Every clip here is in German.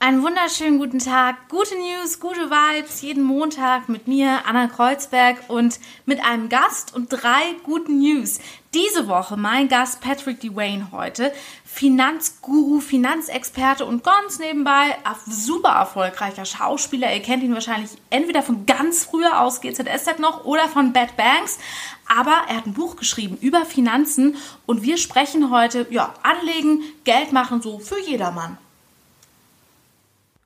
Einen wunderschönen guten Tag, gute News, gute Vibes, jeden Montag mit mir, Anna Kreuzberg und mit einem Gast und drei guten News. Diese Woche mein Gast Patrick Dwayne heute, Finanzguru, Finanzexperte und ganz nebenbei super erfolgreicher Schauspieler. Ihr kennt ihn wahrscheinlich entweder von ganz früher aus GZSZ noch oder von Bad Banks. Aber er hat ein Buch geschrieben über Finanzen und wir sprechen heute, ja, Anlegen, Geld machen, so für jedermann.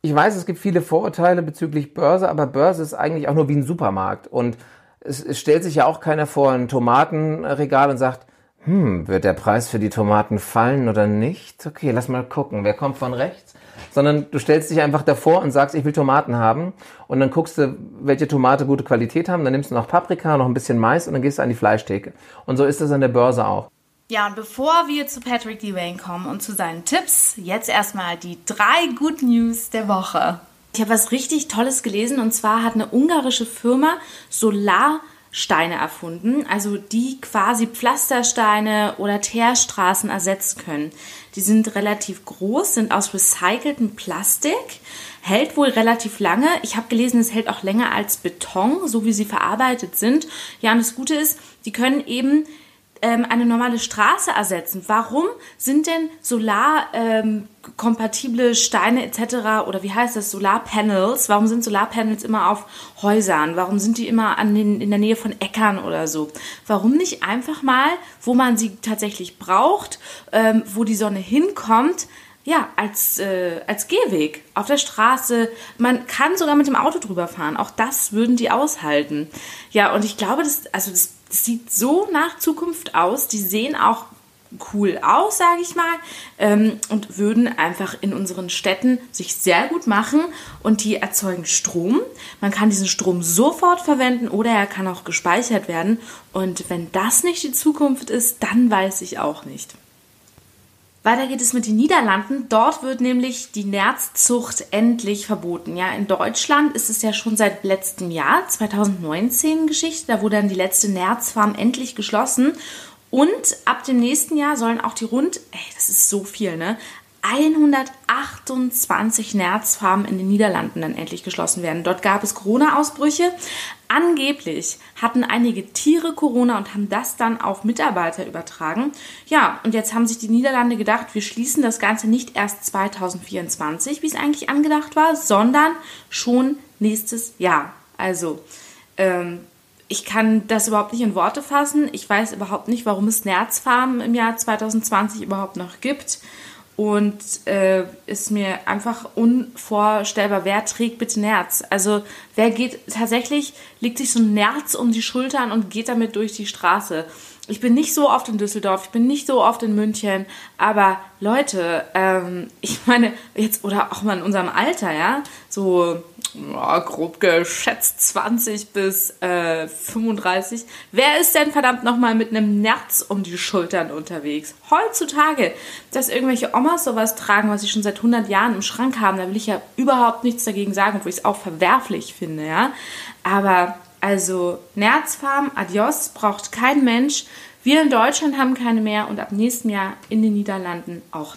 Ich weiß, es gibt viele Vorurteile bezüglich Börse, aber Börse ist eigentlich auch nur wie ein Supermarkt. Und es, es stellt sich ja auch keiner vor ein Tomatenregal und sagt, hm, wird der Preis für die Tomaten fallen oder nicht? Okay, lass mal gucken, wer kommt von rechts? Sondern du stellst dich einfach davor und sagst, ich will Tomaten haben. Und dann guckst du, welche Tomate gute Qualität haben. Dann nimmst du noch Paprika, noch ein bisschen Mais und dann gehst du an die Fleischtheke. Und so ist das an der Börse auch. Ja, und bevor wir zu Patrick Devane kommen und zu seinen Tipps, jetzt erstmal die drei Good News der Woche. Ich habe was richtig Tolles gelesen und zwar hat eine ungarische Firma Solarsteine erfunden, also die quasi Pflastersteine oder Teerstraßen ersetzen können. Die sind relativ groß, sind aus recyceltem Plastik, hält wohl relativ lange. Ich habe gelesen, es hält auch länger als Beton, so wie sie verarbeitet sind. Ja, und das Gute ist, die können eben ähm, eine normale Straße ersetzen. Warum sind denn solarkompatible ähm, Steine etc. oder wie heißt das, Solarpanels, warum sind Solarpanels immer auf Häusern? Warum sind die immer an den, in der Nähe von Äckern oder so? Warum nicht einfach mal, wo man sie tatsächlich braucht, ähm, wo die Sonne hinkommt, ja, als, äh, als Gehweg auf der Straße. Man kann sogar mit dem Auto drüber fahren. Auch das würden die aushalten. Ja, und ich glaube, das, also das sieht so nach Zukunft aus. Die sehen auch cool aus, sage ich mal, ähm, und würden einfach in unseren Städten sich sehr gut machen und die erzeugen Strom. Man kann diesen Strom sofort verwenden oder er kann auch gespeichert werden. Und wenn das nicht die Zukunft ist, dann weiß ich auch nicht. Weiter geht es mit den Niederlanden. Dort wird nämlich die Nerzzucht endlich verboten. Ja, in Deutschland ist es ja schon seit letztem Jahr, 2019 Geschichte. Da wurde dann die letzte Nerzfarm endlich geschlossen. Und ab dem nächsten Jahr sollen auch die rund, ey, das ist so viel, ne? 128 Nerzfarmen in den Niederlanden dann endlich geschlossen werden. Dort gab es Corona-Ausbrüche. Angeblich hatten einige Tiere Corona und haben das dann auf Mitarbeiter übertragen. Ja, und jetzt haben sich die Niederlande gedacht, wir schließen das Ganze nicht erst 2024, wie es eigentlich angedacht war, sondern schon nächstes Jahr. Also, ähm, ich kann das überhaupt nicht in Worte fassen. Ich weiß überhaupt nicht, warum es Nerzfarmen im Jahr 2020 überhaupt noch gibt und äh, ist mir einfach unvorstellbar, wer trägt bitte Nerz? Also wer geht tatsächlich, legt sich so ein Nerz um die Schultern und geht damit durch die Straße. Ich bin nicht so oft in Düsseldorf, ich bin nicht so oft in München, aber Leute, ähm, ich meine, jetzt oder auch mal in unserem Alter, ja, so ja, grob geschätzt 20 bis äh, 35. Wer ist denn verdammt nochmal mit einem Nerz um die Schultern unterwegs? Heutzutage, dass irgendwelche Omas sowas tragen, was sie schon seit 100 Jahren im Schrank haben, da will ich ja überhaupt nichts dagegen sagen, obwohl ich es auch verwerflich finde, ja. Aber also Nerzfarm, adios, braucht kein Mensch. Wir in Deutschland haben keine mehr und ab nächstem Jahr in den Niederlanden auch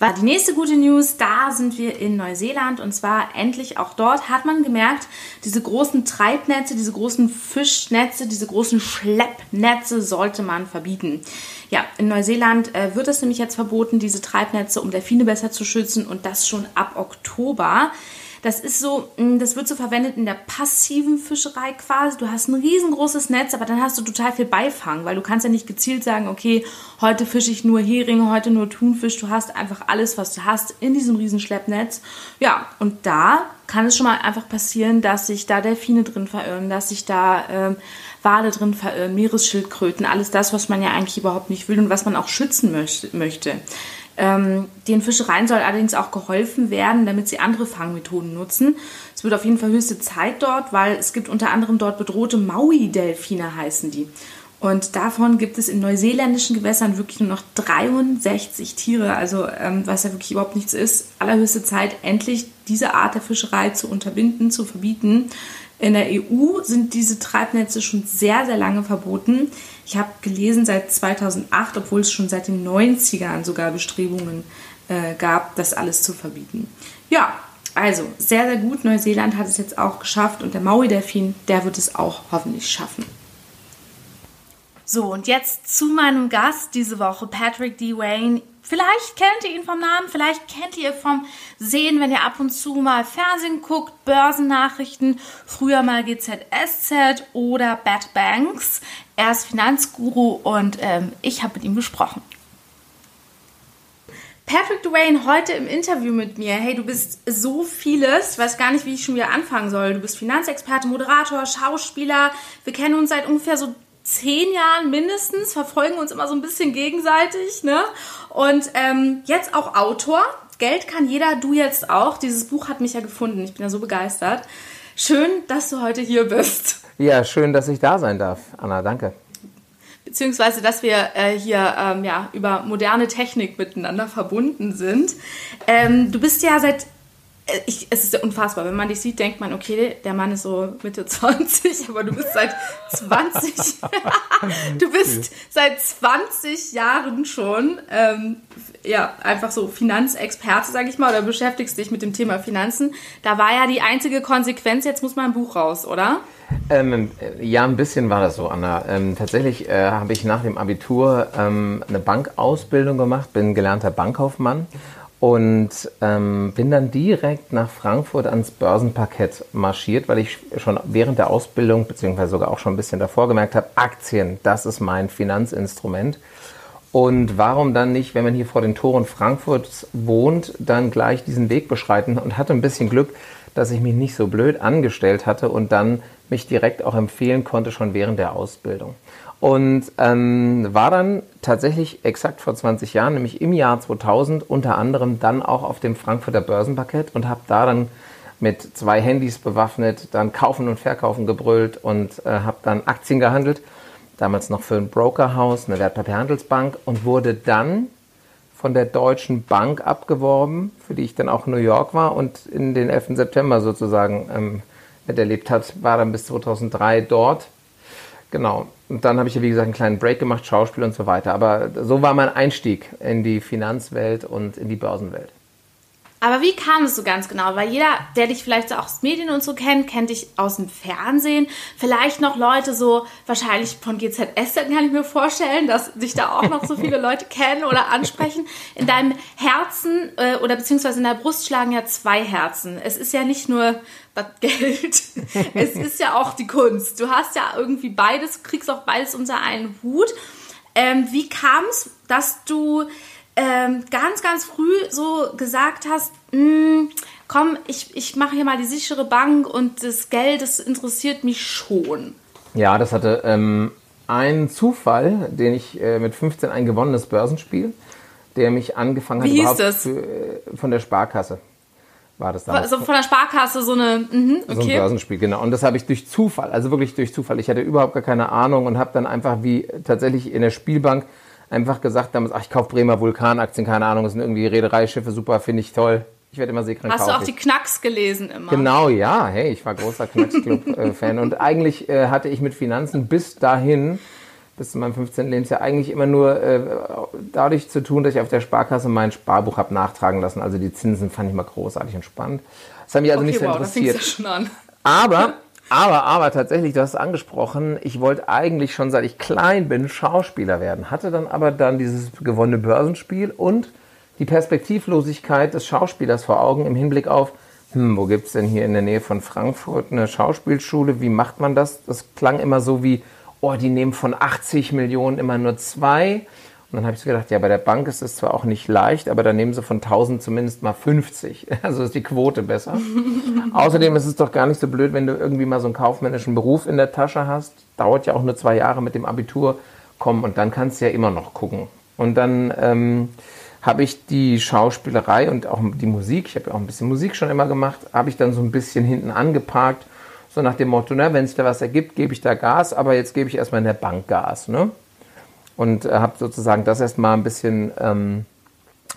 die nächste gute News, da sind wir in Neuseeland und zwar endlich auch dort hat man gemerkt, diese großen Treibnetze, diese großen Fischnetze, diese großen Schleppnetze sollte man verbieten. Ja, in Neuseeland äh, wird es nämlich jetzt verboten, diese Treibnetze, um Delfine besser zu schützen und das schon ab Oktober. Das ist so, mm, das wird so verwendet in der passiven Fischerei quasi. Du hast ein riesengroßes Netz, aber dann hast du total viel Beifang, weil du kannst ja nicht gezielt sagen, okay, heute fische ich nur Heringe, heute nur Thunfisch. Du hast einfach alles, was du hast in diesem Riesenschleppnetz. Ja, und da kann es schon mal einfach passieren, dass sich da Delfine drin verirren, dass sich da ähm, Wale drin verirren, Meeresschildkröten, alles das, was man ja eigentlich überhaupt nicht will und was man auch schützen möchte. Ähm, den Fischereien soll allerdings auch geholfen werden, damit sie andere Fangmethoden nutzen. Es wird auf jeden Fall höchste Zeit dort, weil es gibt unter anderem dort bedrohte Maui-Delfine heißen die. Und davon gibt es in neuseeländischen Gewässern wirklich nur noch 63 Tiere, also ähm, was ja wirklich überhaupt nichts ist. Allerhöchste Zeit, endlich diese Art der Fischerei zu unterbinden, zu verbieten. In der EU sind diese Treibnetze schon sehr, sehr lange verboten. Ich habe gelesen seit 2008, obwohl es schon seit den 90ern sogar Bestrebungen äh, gab, das alles zu verbieten. Ja, also sehr, sehr gut. Neuseeland hat es jetzt auch geschafft und der Maui-Delfin, der wird es auch hoffentlich schaffen. So, und jetzt zu meinem Gast diese Woche, Patrick D. Wayne. Vielleicht kennt ihr ihn vom Namen, vielleicht kennt ihr vom Sehen, wenn ihr ab und zu mal Fernsehen guckt, Börsennachrichten, früher mal GZSZ oder Bad Banks. Er ist Finanzguru und ähm, ich habe mit ihm gesprochen. Patrick Dwayne heute im Interview mit mir. Hey, du bist so vieles. Ich weiß gar nicht, wie ich schon wieder anfangen soll. Du bist Finanzexperte, Moderator, Schauspieler. Wir kennen uns seit ungefähr so zehn Jahren mindestens, verfolgen uns immer so ein bisschen gegenseitig, ne? Und ähm, jetzt auch Autor. Geld kann jeder, du jetzt auch. Dieses Buch hat mich ja gefunden. Ich bin ja so begeistert. Schön, dass du heute hier bist. Ja, schön, dass ich da sein darf, Anna. Danke beziehungsweise dass wir äh, hier ähm, ja, über moderne Technik miteinander verbunden sind. Ähm, du bist ja seit äh, ich, es ist ja unfassbar. Wenn man dich sieht, denkt man, okay, der Mann ist so Mitte 20, aber du bist seit 20, du bist seit 20 Jahren schon, ähm, ja, einfach so Finanzexperte, sag ich mal, oder beschäftigst dich mit dem Thema Finanzen. Da war ja die einzige Konsequenz, jetzt muss mal ein Buch raus, oder? Ähm, ja, ein bisschen war das so, Anna. Ähm, tatsächlich äh, habe ich nach dem Abitur ähm, eine Bankausbildung gemacht, bin gelernter Bankkaufmann und ähm, bin dann direkt nach Frankfurt ans Börsenparkett marschiert, weil ich schon während der Ausbildung, beziehungsweise sogar auch schon ein bisschen davor gemerkt habe, Aktien, das ist mein Finanzinstrument. Und warum dann nicht, wenn man hier vor den Toren Frankfurts wohnt, dann gleich diesen Weg beschreiten und hatte ein bisschen Glück, dass ich mich nicht so blöd angestellt hatte und dann mich direkt auch empfehlen konnte, schon während der Ausbildung. Und ähm, war dann tatsächlich exakt vor 20 Jahren, nämlich im Jahr 2000, unter anderem dann auch auf dem Frankfurter Börsenparkett und habe da dann mit zwei Handys bewaffnet, dann kaufen und verkaufen gebrüllt und äh, habe dann Aktien gehandelt, damals noch für ein Brokerhaus, eine Wertpapierhandelsbank und wurde dann von der Deutschen Bank abgeworben, für die ich dann auch in New York war und in den 11. September sozusagen ähm, miterlebt hat, war dann bis 2003 dort Genau. Und dann habe ich ja, wie gesagt, einen kleinen Break gemacht, Schauspiel und so weiter. Aber so war mein Einstieg in die Finanzwelt und in die Börsenwelt. Aber wie kam es so ganz genau? Weil jeder, der dich vielleicht so auch aus Medien und so kennt, kennt dich aus dem Fernsehen. Vielleicht noch Leute so, wahrscheinlich von GZS, kann ich mir vorstellen, dass dich da auch noch so viele Leute kennen oder ansprechen. In deinem Herzen äh, oder beziehungsweise in der Brust schlagen ja zwei Herzen. Es ist ja nicht nur das Geld, es ist ja auch die Kunst. Du hast ja irgendwie beides, kriegst auch beides unter einen Hut. Ähm, wie kam es, dass du ähm, ganz, ganz früh so gesagt hast, hm, komm, ich, ich mache hier mal die sichere Bank und das Geld, das interessiert mich schon. Ja, das hatte ähm, einen Zufall, den ich äh, mit 15 ein gewonnenes Börsenspiel, der mich angefangen hat Wie hieß das? Für, äh, von der Sparkasse war das damals. Also von der Sparkasse so eine, mh, okay. So ein Börsenspiel, genau. Und das habe ich durch Zufall, also wirklich durch Zufall. Ich hatte überhaupt gar keine Ahnung und habe dann einfach wie tatsächlich in der Spielbank einfach gesagt damals, ach, ich kaufe Bremer Vulkanaktien, keine Ahnung, das sind irgendwie Reedereischiffe, super, finde ich toll. Ich werde immer Seekrank Hast du auch die Knacks gelesen immer? Genau, ja. Hey, ich war großer Knacks-Club-Fan. und eigentlich äh, hatte ich mit Finanzen bis dahin, bis zu meinem 15. Lebensjahr, eigentlich immer nur äh, dadurch zu tun, dass ich auf der Sparkasse mein Sparbuch habe nachtragen lassen. Also die Zinsen fand ich mal großartig und spannend. Das hat mich also okay, nicht so wow, interessiert. Ja schon an. Aber aber, aber tatsächlich, du hast es angesprochen, ich wollte eigentlich schon seit ich klein bin Schauspieler werden, hatte dann aber dann dieses gewonnene Börsenspiel und die Perspektivlosigkeit des Schauspielers vor Augen im Hinblick auf, hm, wo gibt's denn hier in der Nähe von Frankfurt eine Schauspielschule? Wie macht man das? Das klang immer so wie, oh, die nehmen von 80 Millionen immer nur zwei. Und dann habe ich so gedacht, ja, bei der Bank ist es zwar auch nicht leicht, aber dann nehmen sie von 1000 zumindest mal 50. Also ist die Quote besser. Außerdem ist es doch gar nicht so blöd, wenn du irgendwie mal so einen kaufmännischen Beruf in der Tasche hast. Dauert ja auch nur zwei Jahre mit dem Abitur kommen und dann kannst du ja immer noch gucken. Und dann ähm, habe ich die Schauspielerei und auch die Musik, ich habe ja auch ein bisschen Musik schon immer gemacht, habe ich dann so ein bisschen hinten angeparkt. So nach dem Motto, ne, wenn es da was ergibt, gebe ich da Gas, aber jetzt gebe ich erstmal in der Bank Gas. Ne? Und äh, habe sozusagen das erstmal ein bisschen ähm,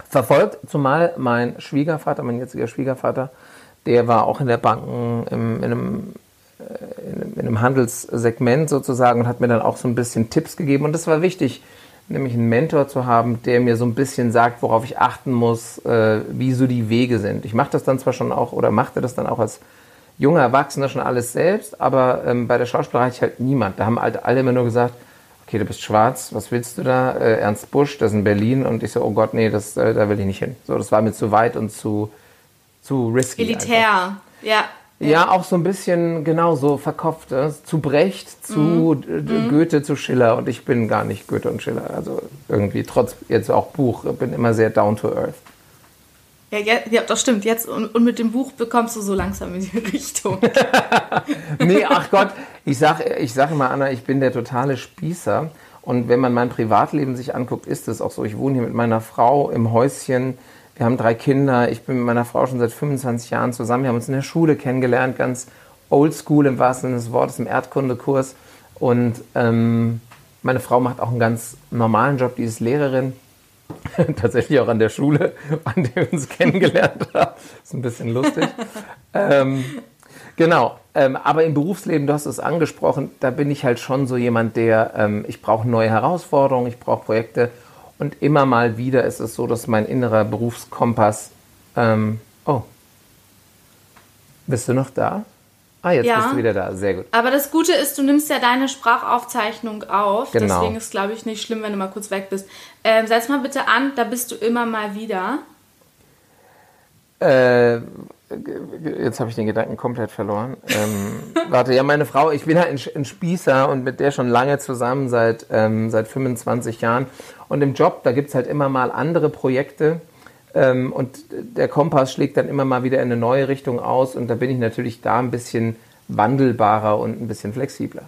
verfolgt, zumal mein Schwiegervater, mein jetziger Schwiegervater, der war auch in der Banken, im, in einem, im Handelssegment sozusagen und hat mir dann auch so ein bisschen Tipps gegeben. Und das war wichtig, nämlich einen Mentor zu haben, der mir so ein bisschen sagt, worauf ich achten muss, äh, wie so die Wege sind. Ich mache das dann zwar schon auch oder machte das dann auch als junger Erwachsener schon alles selbst, aber ähm, bei der Schauspielerei hatte ich halt niemand. Da haben halt alle immer nur gesagt, okay, du bist schwarz, was willst du da? Äh, Ernst Busch, das ist in Berlin. Und ich so, oh Gott, nee, das, äh, da will ich nicht hin. So, das war mir zu weit und zu, zu risky. Elitär, einfach. ja. Ja, auch so ein bisschen, genau, so verkopft. Äh, zu Brecht, zu mhm. Goethe, zu Schiller. Und ich bin gar nicht Goethe und Schiller. Also irgendwie, trotz jetzt auch Buch, bin immer sehr down to earth. Ja, ja, ja, das stimmt. Jetzt und, und, mit dem Buch bekommst du so langsam in die Richtung. nee, ach Gott, ich sage ich sag immer, Anna, ich bin der totale Spießer. Und wenn man mein Privatleben sich anguckt, ist es auch so. Ich wohne hier mit meiner Frau im Häuschen. Wir haben drei Kinder. Ich bin mit meiner Frau schon seit 25 Jahren zusammen. Wir haben uns in der Schule kennengelernt, ganz oldschool im wahrsten Sinne des Wortes, im Erdkundekurs. Und ähm, meine Frau macht auch einen ganz normalen Job, die ist Lehrerin. tatsächlich auch an der Schule, an der wir uns kennengelernt haben. Ist ein bisschen lustig. ähm, genau, ähm, aber im Berufsleben, du hast es angesprochen, da bin ich halt schon so jemand, der, ähm, ich brauche neue Herausforderungen, ich brauche Projekte und immer mal wieder ist es so, dass mein innerer Berufskompass, ähm, oh, bist du noch da? Ah, jetzt ja, bist du wieder da. Sehr gut. Aber das Gute ist, du nimmst ja deine Sprachaufzeichnung auf. Genau. Deswegen ist, glaube ich, nicht schlimm, wenn du mal kurz weg bist. Ähm, setz mal bitte an, da bist du immer mal wieder. Äh, jetzt habe ich den Gedanken komplett verloren. Ähm, warte, ja, meine Frau, ich bin halt ein, Spießer und mit der schon lange zusammen, seit, ähm, seit 25 Jahren. Und im Job, da gibt es halt immer mal andere Projekte ähm, und der Kompass schlägt dann immer mal wieder in eine neue Richtung aus und da bin ich natürlich da ein bisschen wandelbarer und ein bisschen flexibler.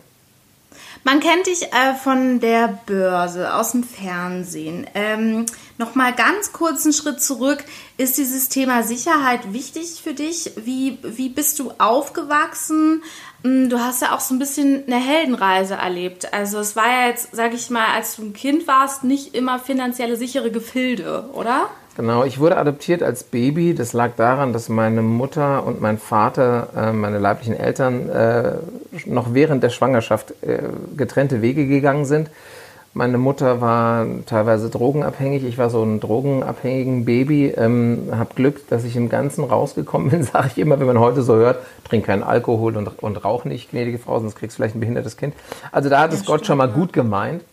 Man kennt dich äh, von der Börse, aus dem Fernsehen. Ähm, Nochmal ganz kurz einen Schritt zurück. Ist dieses Thema Sicherheit wichtig für dich? Wie, wie bist du aufgewachsen? Hm, du hast ja auch so ein bisschen eine Heldenreise erlebt. Also es war ja jetzt, sag ich mal, als du ein Kind warst, nicht immer finanzielle sichere Gefilde, oder? Genau, ich wurde adoptiert als Baby. Das lag daran, dass meine Mutter und mein Vater, äh, meine leiblichen Eltern, äh, noch während der Schwangerschaft äh, getrennte Wege gegangen sind. Meine Mutter war teilweise drogenabhängig. Ich war so ein drogenabhängigen Baby. Ähm, hab Glück, dass ich im Ganzen rausgekommen bin, sage ich immer, wenn man heute so hört, trink keinen Alkohol und, und rauch nicht, gnädige Frau, sonst kriegst du vielleicht ein behindertes Kind. Also da hat ja, es Gott schon mal gut gemeint.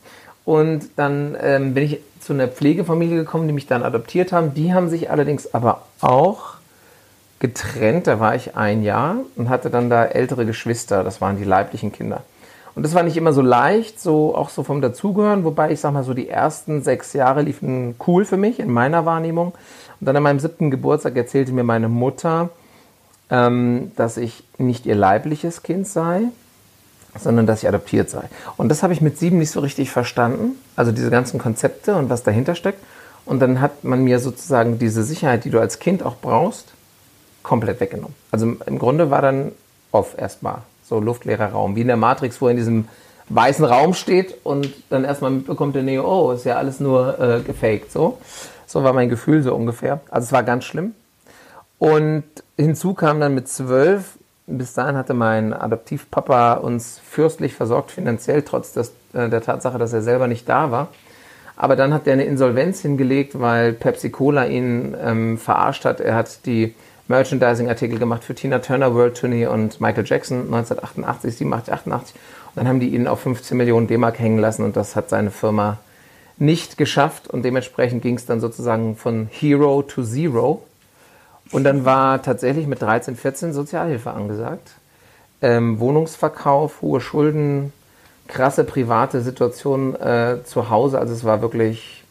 Und dann ähm, bin ich zu einer Pflegefamilie gekommen, die mich dann adoptiert haben. Die haben sich allerdings aber auch getrennt. Da war ich ein Jahr und hatte dann da ältere Geschwister. Das waren die leiblichen Kinder. Und das war nicht immer so leicht, so auch so vom Dazugehören, wobei ich sag mal so die ersten sechs Jahre liefen cool für mich in meiner Wahrnehmung. Und dann an meinem siebten Geburtstag erzählte mir meine Mutter, ähm, dass ich nicht ihr leibliches Kind sei, sondern dass ich adoptiert sei. Und das habe ich mit sieben nicht so richtig verstanden, also diese ganzen Konzepte und was dahinter steckt. Und dann hat man mir sozusagen diese Sicherheit, die du als Kind auch brauchst, komplett weggenommen. Also im Grunde war dann off erstmal so luftleerer Raum, wie in der Matrix, wo er in diesem weißen Raum steht und dann erstmal mitbekommt der Neo, oh, ist ja alles nur äh, gefaked. So. so war mein Gefühl so ungefähr. Also es war ganz schlimm. Und hinzu kam dann mit zwölf bis dahin hatte mein Adoptivpapa uns fürstlich versorgt finanziell, trotz des, äh, der Tatsache, dass er selber nicht da war. Aber dann hat er eine Insolvenz hingelegt, weil Pepsi Cola ihn ähm, verarscht hat. Er hat die Merchandising-Artikel gemacht für Tina Turner World Tourney und Michael Jackson 1988, 87, 88. Und dann haben die ihn auf 15 Millionen D-Mark hängen lassen und das hat seine Firma nicht geschafft. Und dementsprechend ging es dann sozusagen von Hero to Zero. Und dann war tatsächlich mit 13, 14 Sozialhilfe angesagt. Ähm, Wohnungsverkauf, hohe Schulden, krasse private Situation äh, zu Hause. Also es war wirklich,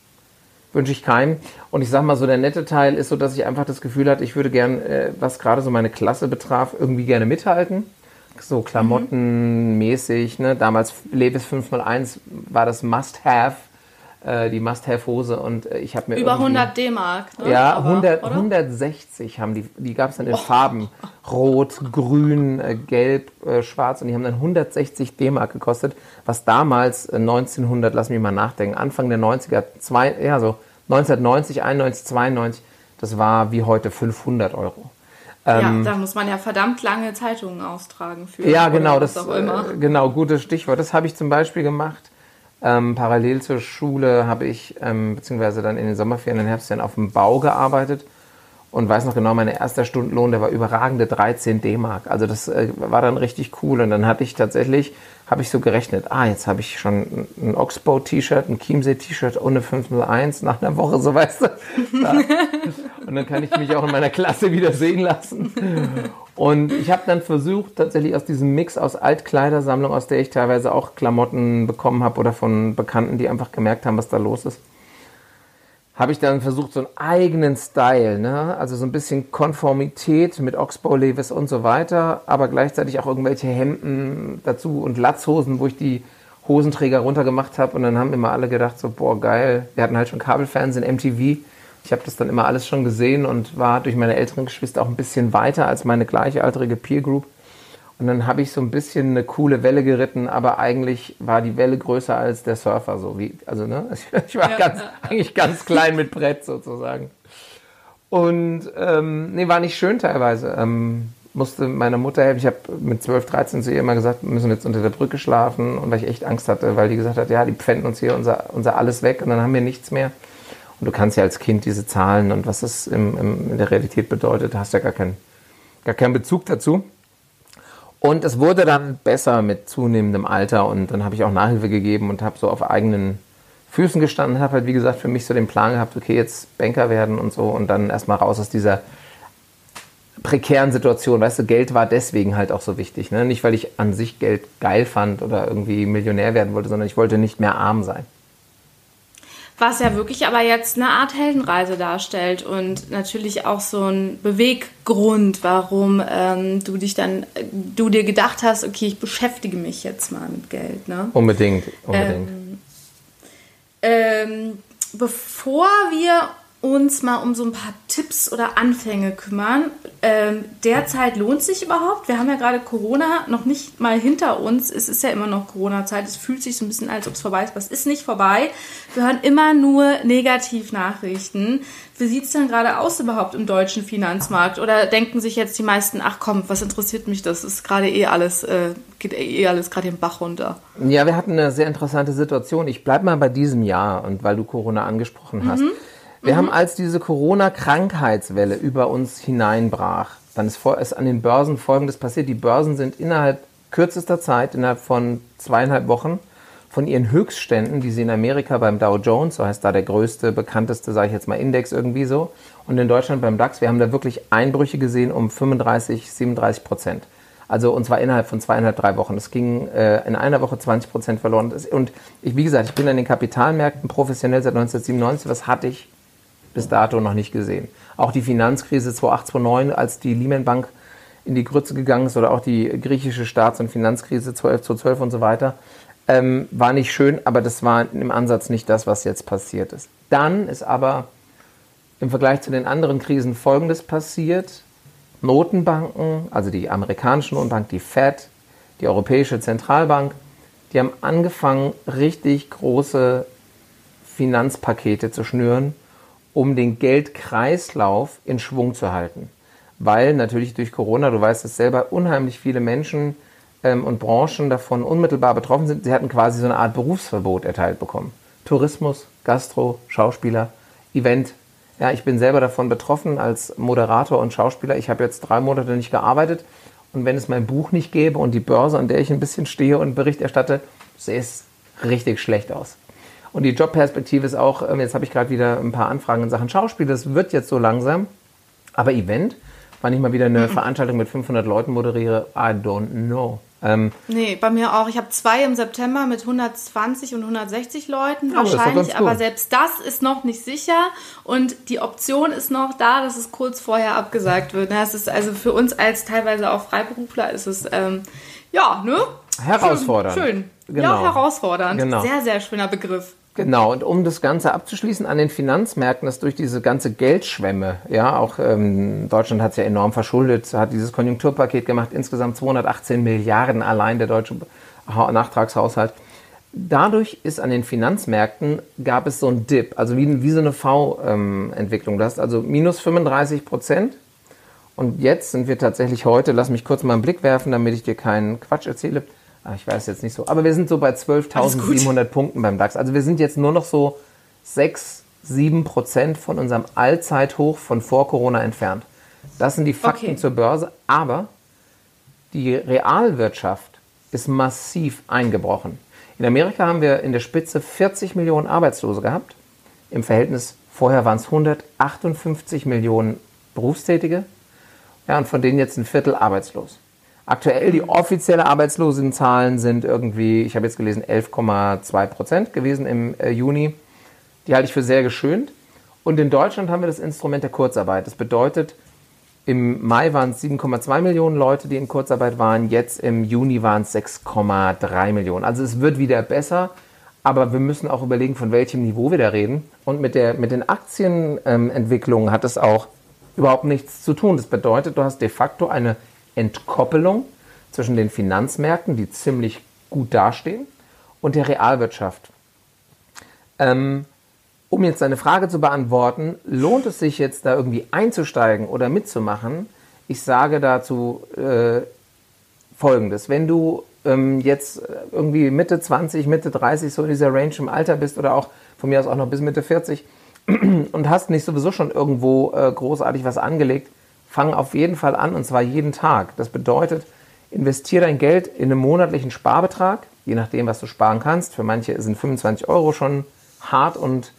wünsche ich keinem. Und ich sag mal so, der nette Teil ist so, dass ich einfach das Gefühl hatte, ich würde gern, äh, was gerade so meine Klasse betraf, irgendwie gerne mithalten. So klamottenmäßig, ne? Damals Levis 501 war das Must-Have äh, die Must-Have-Hose und äh, ich habe mir über 100 D-Mark. Ne? Ja, Aber, 100, 160 haben die. Die gab es dann in oh. Farben Rot, Grün, äh, Gelb, äh, Schwarz und die haben dann 160 D-Mark gekostet, was damals 1900, lass mich mal nachdenken, Anfang der 90er, zwei, ja so 1990, 91, 92, das war wie heute 500 Euro. Ähm, ja, da muss man ja verdammt lange Zeitungen austragen für. Ja, genau, das auch immer. Äh, genau, gutes Stichwort. Das habe ich zum Beispiel gemacht. Ähm, parallel zur Schule habe ich, ähm, beziehungsweise dann in den Sommerferien und Herbstferien auf dem Bau gearbeitet und weiß noch genau, mein erster Stundenlohn, der war überragende 13 D-Mark. Also das äh, war dann richtig cool. Und dann hatte ich tatsächlich, habe ich so gerechnet, ah, jetzt habe ich schon ein Oxbow-T-Shirt, ein Chiemsee-T-Shirt ohne 501 nach einer Woche, so weißt du. Ja. Und dann kann ich mich auch in meiner Klasse wieder sehen lassen. Und ich habe dann versucht, tatsächlich aus diesem Mix aus Altkleidersammlung, aus der ich teilweise auch Klamotten bekommen habe oder von Bekannten, die einfach gemerkt haben, was da los ist, habe ich dann versucht, so einen eigenen Style, ne? also so ein bisschen Konformität mit Oxbow Levis und so weiter, aber gleichzeitig auch irgendwelche Hemden dazu und Latzhosen, wo ich die Hosenträger runtergemacht habe und dann haben immer alle gedacht, so boah geil, wir hatten halt schon Kabelfernsehen, MTV. Ich habe das dann immer alles schon gesehen und war durch meine älteren Geschwister auch ein bisschen weiter als meine gleichaltrige Peer Group. Und dann habe ich so ein bisschen eine coole Welle geritten, aber eigentlich war die Welle größer als der Surfer, so wie, also ne, ich war ja, ganz, eigentlich ganz klein mit Brett sozusagen. Und ähm, nee, war nicht schön teilweise. Ähm, musste meiner Mutter helfen. Ich habe mit 12, 13 zu ihr immer gesagt, wir müssen jetzt unter der Brücke schlafen. Und weil ich echt Angst hatte, weil die gesagt hat, ja, die pfänden uns hier unser, unser alles weg und dann haben wir nichts mehr. Und du kannst ja als Kind diese Zahlen und was das im, im, in der Realität bedeutet, hast ja gar keinen, gar keinen Bezug dazu. Und es wurde dann besser mit zunehmendem Alter und dann habe ich auch Nachhilfe gegeben und habe so auf eigenen Füßen gestanden, habe halt wie gesagt für mich so den Plan gehabt, okay, jetzt Banker werden und so und dann erstmal raus aus dieser prekären Situation. Weißt du, Geld war deswegen halt auch so wichtig. Ne? Nicht, weil ich an sich Geld geil fand oder irgendwie Millionär werden wollte, sondern ich wollte nicht mehr arm sein was ja wirklich aber jetzt eine Art Heldenreise darstellt und natürlich auch so ein Beweggrund, warum ähm, du dich dann, du dir gedacht hast, okay, ich beschäftige mich jetzt mal mit Geld. Ne? Unbedingt, unbedingt. Ähm, ähm, bevor wir uns mal um so ein paar Tipps oder Anfänge kümmern. Ähm, derzeit lohnt sich überhaupt. Wir haben ja gerade Corona noch nicht mal hinter uns. Es ist ja immer noch Corona-Zeit. Es fühlt sich so ein bisschen, als ob es vorbei ist. Es ist nicht vorbei. Wir hören immer nur Negativnachrichten. Wie sieht es denn gerade aus überhaupt im deutschen Finanzmarkt? Oder denken sich jetzt die meisten, ach komm, was interessiert mich das? Ist gerade eh alles, äh, geht eh alles gerade den Bach runter. Ja, wir hatten eine sehr interessante Situation. Ich bleibe mal bei diesem Jahr und weil du Corona angesprochen hast. Mhm. Wir mhm. haben, als diese Corona-Krankheitswelle über uns hineinbrach, dann ist, ist an den Börsen Folgendes passiert. Die Börsen sind innerhalb kürzester Zeit, innerhalb von zweieinhalb Wochen, von ihren Höchstständen, die sie in Amerika beim Dow Jones, so heißt da der größte, bekannteste, sage ich jetzt mal, Index irgendwie so, und in Deutschland beim DAX, wir haben da wirklich Einbrüche gesehen um 35, 37 Prozent. Also und zwar innerhalb von zweieinhalb, drei Wochen. Es ging äh, in einer Woche 20 Prozent verloren. Und ich, wie gesagt, ich bin an den Kapitalmärkten professionell seit 1997. Was hatte ich bis dato noch nicht gesehen. Auch die Finanzkrise 2008, 2009, als die Lehman Bank in die Grütze gegangen ist oder auch die griechische Staats- und Finanzkrise 12 zu 12 und so weiter, ähm, war nicht schön, aber das war im Ansatz nicht das, was jetzt passiert ist. Dann ist aber im Vergleich zu den anderen Krisen Folgendes passiert. Notenbanken, also die amerikanische Notenbank, die Fed, die Europäische Zentralbank, die haben angefangen, richtig große Finanzpakete zu schnüren um den Geldkreislauf in Schwung zu halten. Weil natürlich durch Corona, du weißt es selber, unheimlich viele Menschen ähm, und Branchen davon unmittelbar betroffen sind. Sie hatten quasi so eine Art Berufsverbot erteilt bekommen. Tourismus, Gastro, Schauspieler, Event. Ja, ich bin selber davon betroffen als Moderator und Schauspieler. Ich habe jetzt drei Monate nicht gearbeitet. Und wenn es mein Buch nicht gäbe und die Börse, an der ich ein bisschen stehe und Bericht erstatte, sähe es richtig schlecht aus. Und die Jobperspektive ist auch, ähm, jetzt habe ich gerade wieder ein paar Anfragen in Sachen Schauspiel, das wird jetzt so langsam. Aber Event, wann ich mal wieder eine. Veranstaltung mit 500 Leuten moderiere, I don't know. Ähm, nee, bei mir auch. Ich habe zwei im September mit 120 und 160 Leuten ja, wahrscheinlich, aber selbst das ist noch nicht sicher und die Option ist noch da, dass es kurz vorher abgesagt wird. Das ist also für uns als teilweise auch Freiberufler ist es ähm, ja, ne? Herausfordernd. Schön. schön. Genau. Ja, herausfordernd. Genau. Sehr, sehr schöner Begriff. Genau, und um das Ganze abzuschließen, an den Finanzmärkten, dass durch diese ganze Geldschwemme, ja, auch ähm, Deutschland hat es ja enorm verschuldet, hat dieses Konjunkturpaket gemacht, insgesamt 218 Milliarden allein der deutsche Nachtragshaushalt. Dadurch ist an den Finanzmärkten, gab es so ein Dip, also wie, wie so eine V-Entwicklung. Ähm, du hast also minus 35 Prozent Und jetzt sind wir tatsächlich heute, lass mich kurz mal einen Blick werfen, damit ich dir keinen Quatsch erzähle. Ach, ich weiß jetzt nicht so. Aber wir sind so bei 12.700 Punkten beim DAX. Also wir sind jetzt nur noch so 6, 7 Prozent von unserem Allzeithoch von vor Corona entfernt. Das sind die Fakten okay. zur Börse. Aber die Realwirtschaft ist massiv eingebrochen. In Amerika haben wir in der Spitze 40 Millionen Arbeitslose gehabt. Im Verhältnis vorher waren es 158 Millionen Berufstätige. Ja, und von denen jetzt ein Viertel arbeitslos. Aktuell die offizielle Arbeitslosenzahlen sind irgendwie, ich habe jetzt gelesen, 11,2 Prozent gewesen im äh, Juni. Die halte ich für sehr geschönt. Und in Deutschland haben wir das Instrument der Kurzarbeit. Das bedeutet, im Mai waren es 7,2 Millionen Leute, die in Kurzarbeit waren. Jetzt im Juni waren es 6,3 Millionen. Also es wird wieder besser, aber wir müssen auch überlegen, von welchem Niveau wir da reden. Und mit, der, mit den Aktienentwicklungen ähm, hat es auch überhaupt nichts zu tun. Das bedeutet, du hast de facto eine Entkoppelung zwischen den Finanzmärkten, die ziemlich gut dastehen, und der Realwirtschaft. Ähm, um jetzt deine Frage zu beantworten, lohnt es sich jetzt da irgendwie einzusteigen oder mitzumachen? Ich sage dazu äh, Folgendes. Wenn du ähm, jetzt irgendwie Mitte 20, Mitte 30 so in dieser Range im Alter bist oder auch von mir aus auch noch bis Mitte 40 und hast nicht sowieso schon irgendwo äh, großartig was angelegt, fang auf jeden Fall an und zwar jeden Tag. Das bedeutet, investiere dein Geld in einen monatlichen Sparbetrag, je nachdem, was du sparen kannst. Für manche sind 25 Euro schon hart und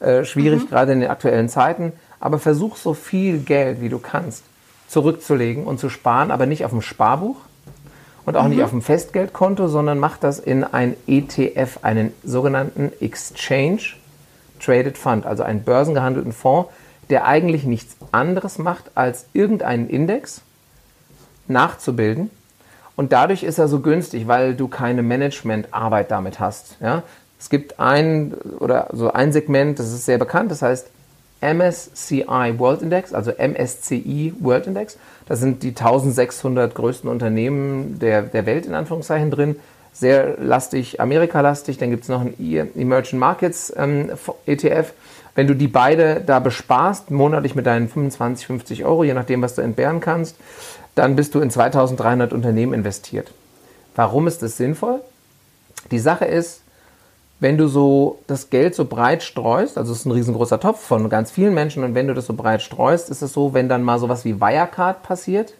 äh, schwierig, mhm. gerade in den aktuellen Zeiten. Aber versuch so viel Geld, wie du kannst, zurückzulegen und zu sparen, aber nicht auf dem Sparbuch und auch mhm. nicht auf dem Festgeldkonto, sondern mach das in ein ETF, einen sogenannten Exchange Traded Fund, also einen börsengehandelten Fonds, der eigentlich nichts anderes macht, als irgendeinen Index nachzubilden. Und dadurch ist er so günstig, weil du keine Managementarbeit damit hast. Ja? Es gibt ein oder so ein Segment, das ist sehr bekannt, das heißt MSCI World Index, also MSCI World Index. Da sind die 1600 größten Unternehmen der, der Welt in Anführungszeichen drin. Sehr lastig, Amerika-lastig. Dann gibt es noch ein Emerging Markets ähm, ETF. Wenn du die beide da besparst, monatlich mit deinen 25, 50 Euro, je nachdem, was du entbehren kannst, dann bist du in 2300 Unternehmen investiert. Warum ist das sinnvoll? Die Sache ist, wenn du so das Geld so breit streust, also es ist ein riesengroßer Topf von ganz vielen Menschen und wenn du das so breit streust, ist es so, wenn dann mal sowas wie Wirecard passiert.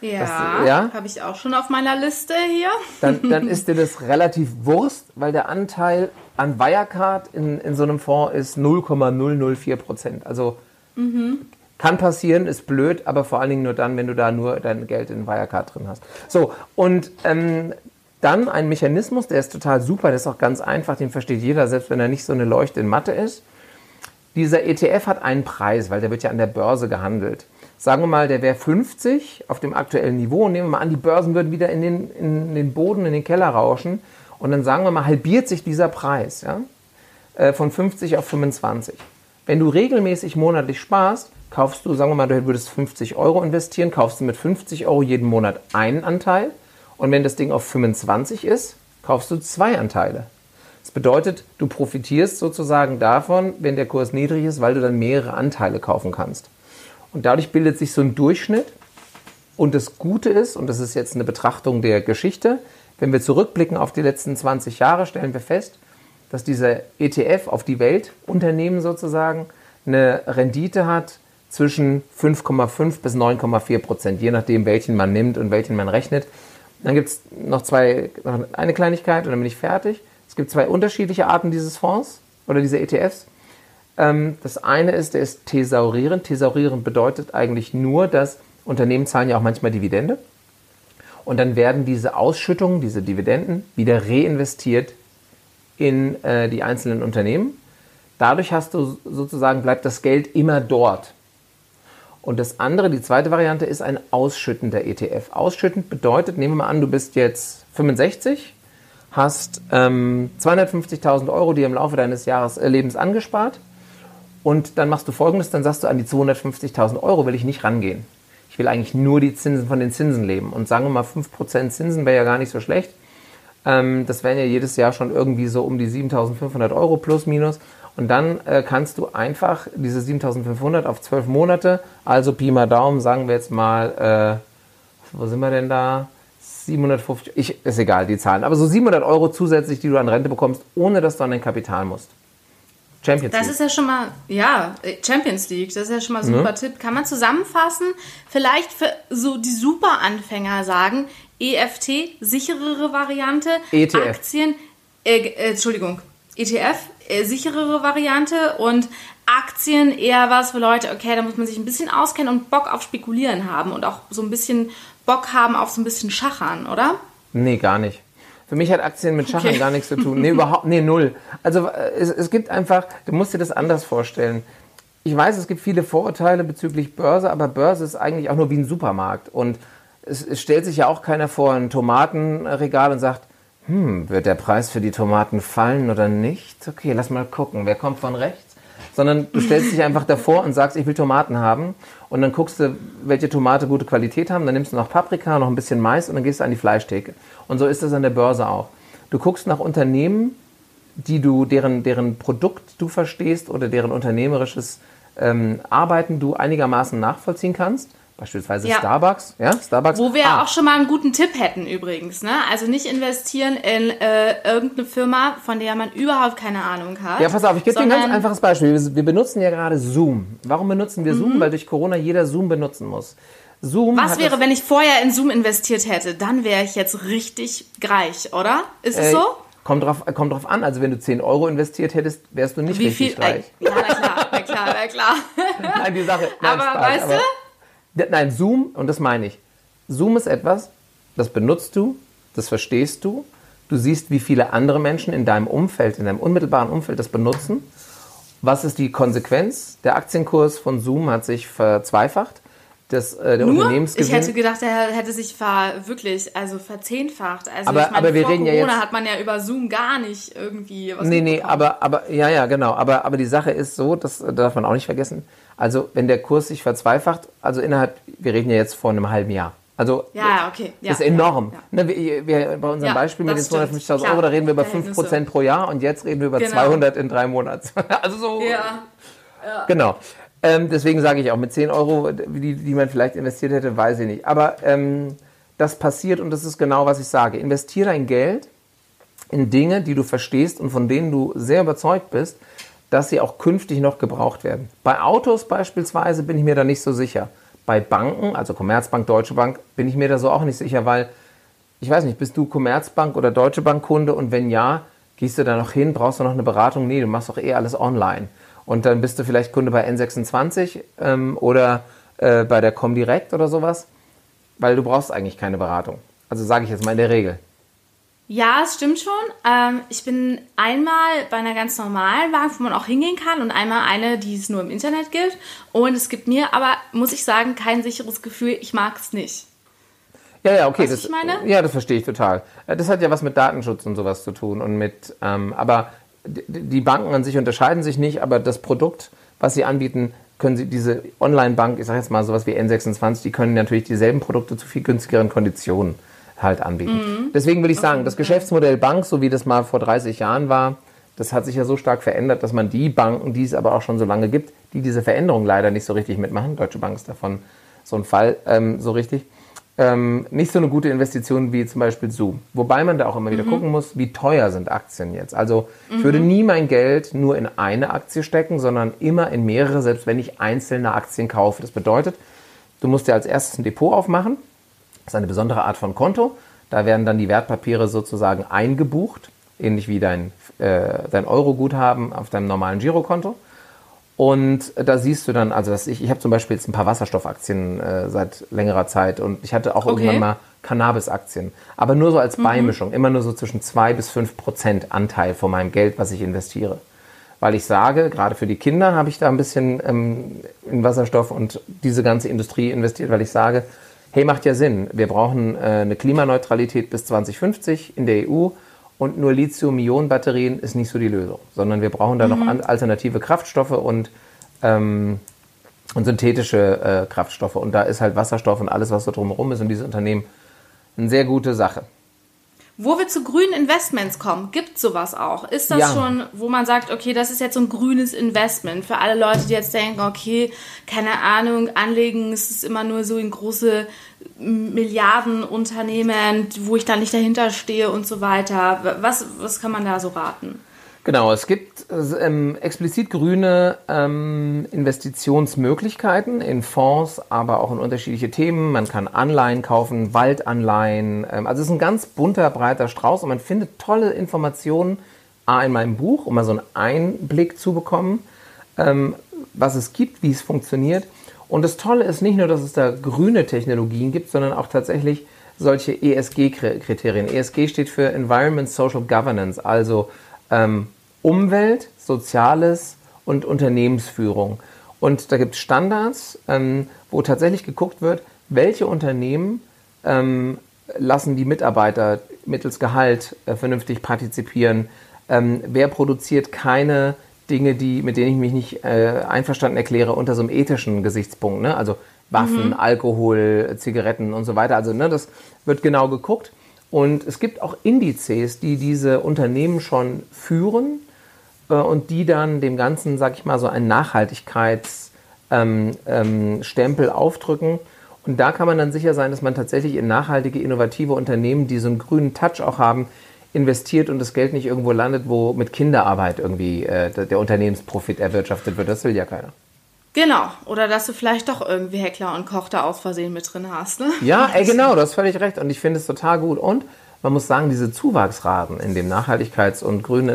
Ja, ja? habe ich auch schon auf meiner Liste hier. Dann, dann ist dir das relativ Wurst, weil der Anteil an Wirecard in, in so einem Fonds ist 0,004 Prozent. Also mhm. kann passieren, ist blöd, aber vor allen Dingen nur dann, wenn du da nur dein Geld in Wirecard drin hast. So, und ähm, dann ein Mechanismus, der ist total super, der ist auch ganz einfach, den versteht jeder, selbst wenn er nicht so eine Leuchte in Mathe ist. Dieser ETF hat einen Preis, weil der wird ja an der Börse gehandelt. Sagen wir mal, der wäre 50 auf dem aktuellen Niveau und nehmen wir mal an, die Börsen würden wieder in den, in den Boden, in den Keller rauschen und dann sagen wir mal, halbiert sich dieser Preis ja, äh, von 50 auf 25. Wenn du regelmäßig monatlich sparst, kaufst du, sagen wir mal, du würdest 50 Euro investieren, kaufst du mit 50 Euro jeden Monat einen Anteil und wenn das Ding auf 25 ist, kaufst du zwei Anteile. Das bedeutet, du profitierst sozusagen davon, wenn der Kurs niedrig ist, weil du dann mehrere Anteile kaufen kannst. Und dadurch bildet sich so ein Durchschnitt. Und das Gute ist, und das ist jetzt eine Betrachtung der Geschichte, wenn wir zurückblicken auf die letzten 20 Jahre, stellen wir fest, dass dieser ETF auf die Weltunternehmen sozusagen eine Rendite hat zwischen 5,5 bis 9,4 Prozent, je nachdem, welchen man nimmt und welchen man rechnet. Dann gibt es noch zwei, noch eine Kleinigkeit und dann bin ich fertig. Es gibt zwei unterschiedliche Arten dieses Fonds oder dieser ETFs. Ähm, das eine ist, der ist thesaurierend. Thesaurierend bedeutet eigentlich nur, dass Unternehmen zahlen ja auch manchmal Dividende. Und dann werden diese Ausschüttungen, diese Dividenden wieder reinvestiert in äh, die einzelnen Unternehmen. Dadurch hast du sozusagen, bleibt das Geld immer dort. Und das andere, die zweite Variante, ist ein ausschüttender ETF. Ausschüttend bedeutet, nehmen wir mal an, du bist jetzt 65, hast ähm, 250.000 Euro dir im Laufe deines Jahreslebens äh, angespart und dann machst du folgendes, dann sagst du, an die 250.000 Euro will ich nicht rangehen. Ich will eigentlich nur die Zinsen von den Zinsen leben. Und sagen wir mal, 5% Zinsen wäre ja gar nicht so schlecht. Ähm, das wären ja jedes Jahr schon irgendwie so um die 7.500 Euro plus minus. Und dann äh, kannst du einfach diese 7.500 auf 12 Monate, also Pi mal Daumen, sagen wir jetzt mal, äh, wo sind wir denn da? 750, ich, ist egal, die Zahlen, aber so 700 Euro zusätzlich, die du an Rente bekommst, ohne dass du an dein Kapital musst. Champions das League. Das ist ja schon mal, ja, Champions League, das ist ja schon mal ein super mhm. Tipp. Kann man zusammenfassen? Vielleicht für so die Superanfänger sagen, EFT, sicherere Variante, ETF. Aktien, äh, äh, Entschuldigung, ETF, äh, sicherere Variante und Aktien eher was für Leute, okay, da muss man sich ein bisschen auskennen und Bock auf Spekulieren haben und auch so ein bisschen Bock haben auf so ein bisschen Schachern, oder? Nee, gar nicht. Für mich hat Aktien mit Schachern okay. gar nichts zu tun. Nee, überhaupt, nee, null. Also äh, es, es gibt einfach, du musst dir das anders vorstellen. Ich weiß, es gibt viele Vorurteile bezüglich Börse, aber Börse ist eigentlich auch nur wie ein Supermarkt. Und es, es stellt sich ja auch keiner vor ein Tomatenregal und sagt, hm, wird der Preis für die Tomaten fallen oder nicht? Okay, lass mal gucken, wer kommt von rechts? Sondern du stellst dich einfach davor und sagst, ich will Tomaten haben. Und dann guckst du, welche Tomate gute Qualität haben. Dann nimmst du noch Paprika, noch ein bisschen Mais und dann gehst du an die Fleischtheke. Und so ist das an der Börse auch. Du guckst nach Unternehmen, die du, deren, deren Produkt du verstehst oder deren unternehmerisches ähm, Arbeiten du einigermaßen nachvollziehen kannst. Beispielsweise ja. Starbucks, ja, Starbucks. Wo wir ah. auch schon mal einen guten Tipp hätten übrigens, ne? Also nicht investieren in äh, irgendeine Firma, von der man überhaupt keine Ahnung hat. Ja, pass auf, ich gebe dir ein ganz einfaches Beispiel. Wir, wir, benutzen ja gerade Zoom. Warum benutzen wir Zoom? Mhm. Weil durch Corona jeder Zoom benutzen muss. Zoom Was wäre, wenn ich vorher in Zoom investiert hätte? Dann wäre ich jetzt richtig reich, oder? Ist es äh, so? Kommt drauf, kommt drauf an. Also wenn du 10 Euro investiert hättest, wärst du nicht Wie richtig viel? reich. Ja, na klar, na klar, na klar. nein, die Sache. Nein, aber Spaß, weißt aber, du? Nein, Zoom, und das meine ich. Zoom ist etwas, das benutzt du, das verstehst du. Du siehst, wie viele andere Menschen in deinem Umfeld, in deinem unmittelbaren Umfeld das benutzen. Was ist die Konsequenz? Der Aktienkurs von Zoom hat sich verzweifacht des, äh, der Nur? Unternehmensgewinn. Ich hätte gedacht, er hätte sich ver, wirklich also verzehnfacht. Also aber, ich meine, aber wir vor reden Corona ja jetzt, hat man ja über Zoom gar nicht irgendwie was Nee, nee, aber, aber ja, ja, genau. Aber, aber die Sache ist so, das darf man auch nicht vergessen. Also wenn der Kurs sich verzweifacht, also innerhalb, wir reden ja jetzt vor einem halben Jahr. Also ja, okay. Ja, ist enorm. Ja, ne, wir, wir, bei unserem Beispiel mit den 250.000 Euro, da reden wir über 5% so. pro Jahr und jetzt reden wir über genau. 200 in drei Monaten. also so. Ja. Genau. Ähm, deswegen sage ich auch, mit 10 Euro, die, die man vielleicht investiert hätte, weiß ich nicht. Aber ähm, das passiert und das ist genau, was ich sage. Investiere dein Geld in Dinge, die du verstehst und von denen du sehr überzeugt bist, dass sie auch künftig noch gebraucht werden. Bei Autos beispielsweise bin ich mir da nicht so sicher. Bei Banken, also Commerzbank, Deutsche Bank, bin ich mir da so auch nicht sicher, weil ich weiß nicht, bist du Commerzbank oder Deutsche Bank Kunde und wenn ja, gehst du da noch hin, brauchst du noch eine Beratung? Nee, du machst doch eh alles online und dann bist du vielleicht Kunde bei N26 ähm, oder äh, bei der Comdirect oder sowas, weil du brauchst eigentlich keine Beratung. Also sage ich jetzt mal in der Regel. Ja, es stimmt schon. Ähm, ich bin einmal bei einer ganz normalen Bank, wo man auch hingehen kann und einmal eine, die es nur im Internet gibt. Und es gibt mir aber, muss ich sagen, kein sicheres Gefühl. Ich mag es nicht. Ja, ja, okay. Was das, ich meine? Ja, das verstehe ich total. Äh, das hat ja was mit Datenschutz und sowas zu tun und mit, ähm, aber die Banken an sich unterscheiden sich nicht, aber das Produkt, was sie anbieten, können sie diese Online-Bank, ich sage jetzt mal sowas wie N26, die können natürlich dieselben Produkte zu viel günstigeren Konditionen halt anbieten. Mhm. Deswegen will ich sagen, das Geschäftsmodell Bank, so wie das mal vor 30 Jahren war, das hat sich ja so stark verändert, dass man die Banken, die es aber auch schon so lange gibt, die diese Veränderung leider nicht so richtig mitmachen, Deutsche Bank ist davon so ein Fall, ähm, so richtig, ähm, nicht so eine gute Investition wie zum Beispiel Zoom. Wobei man da auch immer wieder mhm. gucken muss, wie teuer sind Aktien jetzt. Also ich würde mhm. nie mein Geld nur in eine Aktie stecken, sondern immer in mehrere, selbst wenn ich einzelne Aktien kaufe. Das bedeutet, du musst dir als erstes ein Depot aufmachen. Das ist eine besondere Art von Konto. Da werden dann die Wertpapiere sozusagen eingebucht, ähnlich wie dein, äh, dein Euro-Guthaben auf deinem normalen Girokonto. Und da siehst du dann, also dass ich, ich habe zum Beispiel jetzt ein paar Wasserstoffaktien äh, seit längerer Zeit und ich hatte auch okay. irgendwann mal Cannabis-Aktien. Aber nur so als mhm. Beimischung, immer nur so zwischen zwei bis fünf Prozent Anteil von meinem Geld, was ich investiere. Weil ich sage, gerade für die Kinder habe ich da ein bisschen ähm, in Wasserstoff und diese ganze Industrie investiert, weil ich sage, hey, macht ja Sinn. Wir brauchen äh, eine Klimaneutralität bis 2050 in der EU und nur Lithium-Ionen-Batterien ist nicht so die Lösung, sondern wir brauchen da mhm. noch alternative Kraftstoffe und, ähm, und synthetische äh, Kraftstoffe. Und da ist halt Wasserstoff und alles, was so drumherum ist und diese Unternehmen eine sehr gute Sache. Wo wir zu grünen Investments kommen, gibt sowas auch? Ist das Ja. schon, wo man sagt, okay, das ist jetzt so ein grünes Investment für alle Leute, die jetzt denken, okay, keine Ahnung, anlegen, es ist immer nur so in große Milliardenunternehmen, wo ich dann nicht dahinter stehe und so weiter. Was, was kann man da so raten? Genau, es gibt ähm, explizit grüne ähm, Investitionsmöglichkeiten in Fonds, aber auch in unterschiedliche Themen. Man kann Anleihen kaufen, Waldanleihen. Ähm, also es ist ein ganz bunter, breiter Strauß und man findet tolle Informationen A, in meinem Buch, um mal so einen Einblick zu bekommen, ähm, was es gibt, wie es funktioniert. Und das Tolle ist nicht nur, dass es da grüne Technologien gibt, sondern auch tatsächlich solche ESG-Kriterien. ESG steht für Environment Social Governance, also ähm, Umwelt, Soziales und Unternehmensführung. Und da gibt es Standards, ähm, wo tatsächlich geguckt wird, welche Unternehmen ähm, lassen die Mitarbeiter mittels Gehalt äh, vernünftig partizipieren, ähm, wer produziert keine Dinge, die, mit denen ich mich nicht äh, einverstanden erkläre, unter so einem ethischen Gesichtspunkt. Ne? Also Waffen, Alkohol, Zigaretten und so weiter. Also ne, das wird genau geguckt. Und es gibt auch Indizes, die diese Unternehmen schon führen und die dann dem Ganzen, sag ich mal, so einen Nachhaltigkeitsstempel ähm, ähm, aufdrücken. Und da kann man dann sicher sein, dass man tatsächlich in nachhaltige, innovative Unternehmen, die so einen grünen Touch auch haben, investiert und das Geld nicht irgendwo landet, wo mit Kinderarbeit irgendwie äh, der Unternehmensprofit erwirtschaftet wird. Das will ja keiner. Genau. Oder dass du vielleicht doch irgendwie Heckler und Koch da aus Versehen mit drin hast, ne? Ja, ey, genau, du hast völlig recht. Und ich finde es total gut. Und man muss sagen, diese Zuwachsraten in dem Nachhaltigkeits- und grünen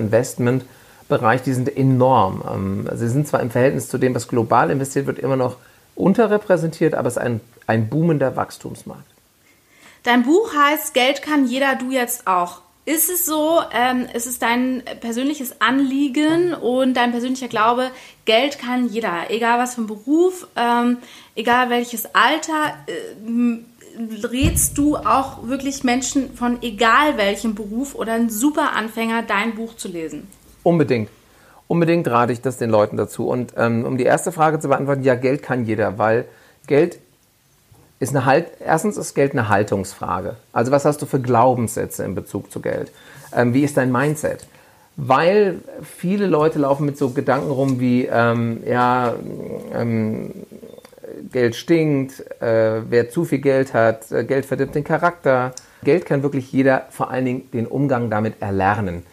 Investmentbereich, die sind enorm. Ähm, Sie sind zwar im Verhältnis zu dem, was global investiert wird, immer noch unterrepräsentiert, aber es ist ein, ein boomender Wachstumsmarkt. Dein Buch heißt Geld kann jeder, du jetzt auch. Ist es so, ähm, ist es dein persönliches Anliegen und dein persönlicher Glaube, Geld kann jeder, egal was für ein Beruf, ähm, egal welches Alter, ähm, rätst du auch wirklich Menschen von egal welchem Beruf oder ein super Anfänger, dein Buch zu lesen? Unbedingt. Unbedingt rate ich das den Leuten dazu. Und ähm, um die erste Frage zu beantworten, ja, Geld kann jeder, weil Geld ist eine halt, erstens ist Geld eine Haltungsfrage. Also was hast du für Glaubenssätze in Bezug zu Geld? Ähm, wie ist dein Mindset? Weil viele Leute laufen mit so Gedanken rum wie, ähm, ja, ähm, Geld stinkt, äh, wer zu viel Geld hat, äh, Geld verdirbt den Charakter. Geld kann wirklich jeder vor allen Dingen den Umgang damit erlernen.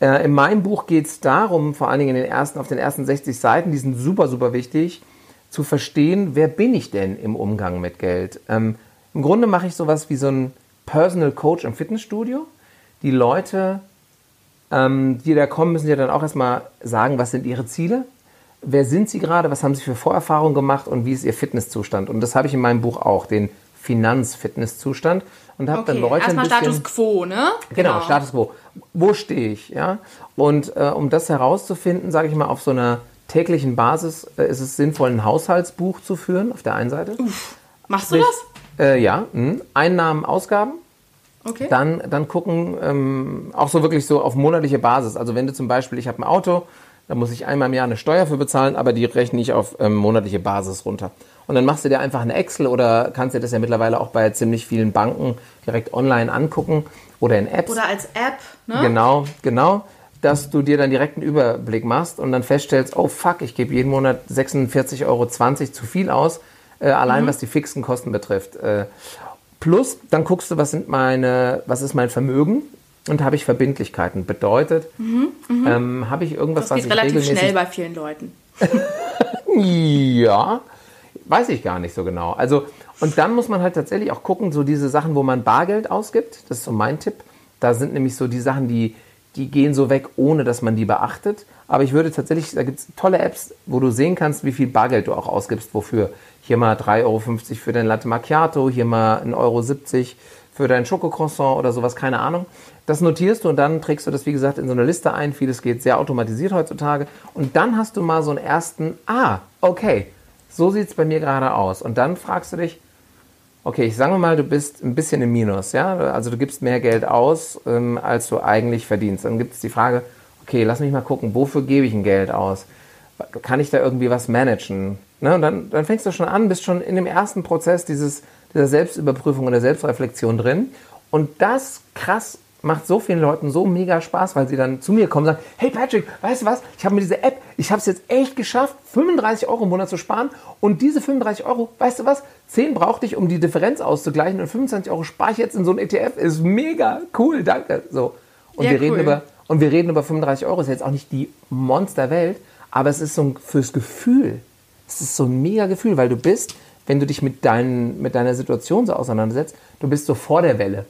Äh, in meinem Buch geht es darum, vor allen Dingen in den ersten, auf den ersten 60 Seiten, die sind super, super wichtig, zu verstehen, wer bin ich denn im Umgang mit Geld. Ähm, Im Grunde mache ich sowas wie so ein Personal Coach im Fitnessstudio. Die Leute, ähm, die da kommen, müssen ja dann auch erstmal sagen, was sind ihre Ziele, wer sind sie gerade, was haben sie für Vorerfahrungen gemacht und wie ist ihr Fitnesszustand. Und das habe ich in meinem Buch auch, den Finanzfitnesszustand. Und habe dann Leute erstmal ein bisschen... Status Quo, ne? Genau, Status quo. Wo stehe ich? Ja? Und äh, um das herauszufinden, sage ich mal, auf so einer täglichen Basis äh, ist es sinnvoll, ein Haushaltsbuch zu führen, auf der einen Seite. Machst du Sprich, das? Äh, ja, mh. Einnahmen, Ausgaben. Okay. Dann, dann gucken, ähm, auch so wirklich so auf monatliche Basis. Also wenn du zum Beispiel, ich habe ein Auto, da muss ich einmal im Jahr eine Steuer für bezahlen, aber die rechne ich auf ähm, monatliche Basis runter. Und dann machst du dir einfach eine Excel oder kannst dir das ja mittlerweile auch bei ziemlich vielen Banken direkt online angucken oder in Apps. Oder als App, ne? Genau, genau. Dass du dir dann direkt einen Überblick machst und dann feststellst, oh fuck, ich gebe jeden Monat 46,20 Euro zu viel aus, äh, allein was die fixen Kosten betrifft. Äh, plus, dann guckst du, was sind meine, was ist mein Vermögen und habe ich Verbindlichkeiten. Bedeutet, ähm, habe ich irgendwas, Das was geht ich relativ regelmäßig schnell bei vielen Leuten. ja, weiß ich gar nicht so genau. Also, und dann muss man halt tatsächlich auch gucken, so diese Sachen, wo man Bargeld ausgibt, das ist so mein Tipp. Da sind nämlich so die Sachen, die, die gehen so weg, ohne dass man die beachtet. Aber ich würde tatsächlich, da gibt es tolle Apps, wo du sehen kannst, wie viel Bargeld du auch ausgibst, wofür. Hier mal 3,50 Euro für dein Latte Macchiato, hier mal 1,70 Euro für dein Schokocroissant oder sowas, keine Ahnung. Das notierst du und dann trägst du das, wie gesagt, in so eine Liste ein. Vieles geht sehr automatisiert heutzutage. Und dann hast du mal so einen ersten, ah, okay, so sieht es bei mir gerade aus. Und dann fragst du dich, okay, ich sage mal, du bist ein bisschen im Minus, ja, also du gibst mehr Geld aus, ähm, als du eigentlich verdienst. Dann gibt es die Frage, okay, lass mich mal gucken, wofür gebe ich ein Geld aus? Kann ich da irgendwie was managen? Ne? Und dann, dann fängst du schon an, bist schon in dem ersten Prozess dieses, dieser Selbstüberprüfung und der Selbstreflexion drin. Und das krass macht so vielen Leuten so mega Spaß, weil sie dann zu mir kommen und sagen, hey Patrick, weißt du was, ich habe mir diese App, ich habe es jetzt echt geschafft, 35 Euro im Monat zu sparen. Und diese 35 Euro, weißt du was, 10 brauchte ich, um die Differenz auszugleichen. Und 25 Euro spare ich jetzt in so ein ETF, ist mega cool, danke. So. Und, ja, wir, reden über, und wir reden über 35 Euro, ist jetzt auch nicht die Monsterwelt, aber es ist so ein, fürs Gefühl, es ist so ein mega Gefühl, weil du bist, wenn du dich mit, dein, mit deiner Situation so auseinandersetzt, du bist so vor der Welle.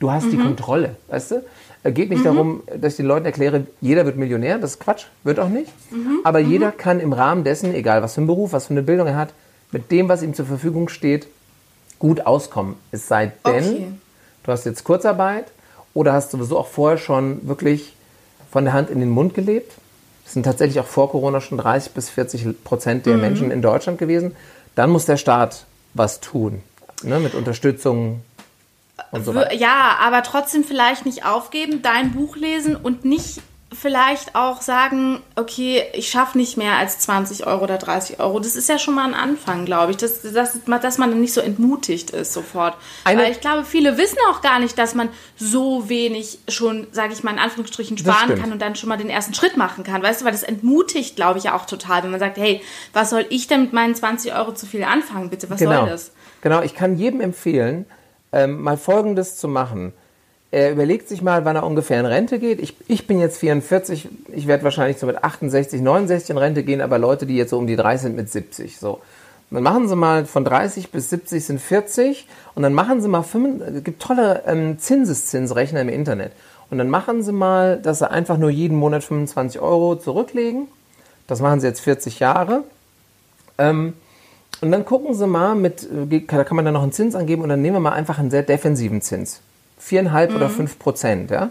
Du hast mhm. die Kontrolle, weißt du? Es geht nicht mhm. darum, dass ich den Leuten erkläre, jeder wird Millionär, das ist Quatsch, wird auch nicht. Mhm. Aber mhm. jeder kann im Rahmen dessen, egal was für einen Beruf, was für eine Bildung er hat, mit dem, was ihm zur Verfügung steht, gut auskommen. Es sei denn, okay. du hast jetzt Kurzarbeit oder hast sowieso auch vorher schon wirklich von der Hand in den Mund gelebt. Das sind tatsächlich auch vor Corona schon 30 bis 40 Prozent der mhm. Menschen in Deutschland gewesen. Dann muss der Staat was tun, ne, mit Unterstützung und so weiter. Ja, aber trotzdem vielleicht nicht aufgeben, dein Buch lesen und nicht vielleicht auch sagen, okay, ich schaffe nicht mehr als 20 Euro oder 30 Euro. Das ist ja schon mal ein Anfang, glaube ich, dass, dass, dass man dann nicht so entmutigt ist sofort. Eine Weil ich glaube, viele wissen auch gar nicht, dass man so wenig schon, sage ich mal in Anführungsstrichen, sparen kann und dann schon mal den ersten Schritt machen kann. Weißt du, weil das entmutigt, glaube ich, auch total, wenn man sagt, hey, was soll ich denn mit meinen 20 Euro zu viel anfangen, bitte? Was genau. soll das? Genau, ich kann jedem empfehlen, ähm, mal Folgendes zu machen. Er überlegt sich mal, wann er ungefähr in Rente geht. Ich, ich bin jetzt 44, ich werde wahrscheinlich so mit 68, 69 in Rente gehen, aber Leute, die jetzt so um die 30 sind, mit 70. So. Dann machen Sie mal von 30 bis 70 sind 40 und dann machen Sie mal, es gibt tolle ähm, Zinseszinsrechner im Internet. Und dann machen Sie mal, dass Sie einfach nur jeden Monat 25 Euro zurücklegen. Das machen Sie jetzt 40 Jahre. Ähm, und dann gucken Sie mal mit, äh, da kann man dann noch einen Zins angeben und dann nehmen wir mal einfach einen sehr defensiven Zins. Viereinhalb mhm. oder fünf Prozent, ja.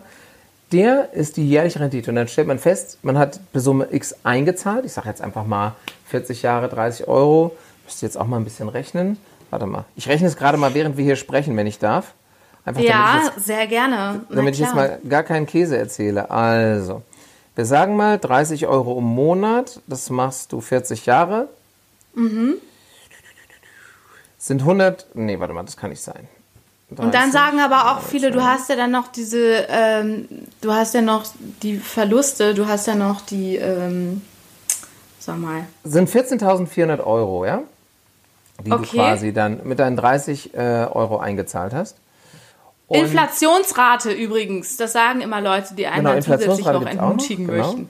Der ist die jährliche Rendite. Und dann stellt man fest, man hat Summe X eingezahlt. Ich sage jetzt einfach mal 40 Jahre, 30 Euro. Müsst ihr jetzt auch mal ein bisschen rechnen. Warte mal. Ich rechne es gerade mal, während wir hier sprechen, wenn ich darf. Einfach, ja, jetzt, sehr gerne. damit ich jetzt mal gar keinen Käse erzähle. Also, wir sagen mal 30 Euro im Monat. Das machst du 40 Jahre. Mhm sind 100, nee, warte mal, das kann nicht sein. 30, und dann sagen aber auch viele, du hast ja dann noch diese, ähm, du hast ja noch die Verluste, du hast ja noch die, ähm, sag mal. Sind 14.400 Euro, ja? Die okay. du quasi dann mit deinen 30 äh, Euro eingezahlt hast. Und Inflationsrate übrigens, das sagen immer Leute, die einen genau, zusätzlich noch entmutigen genau. möchten.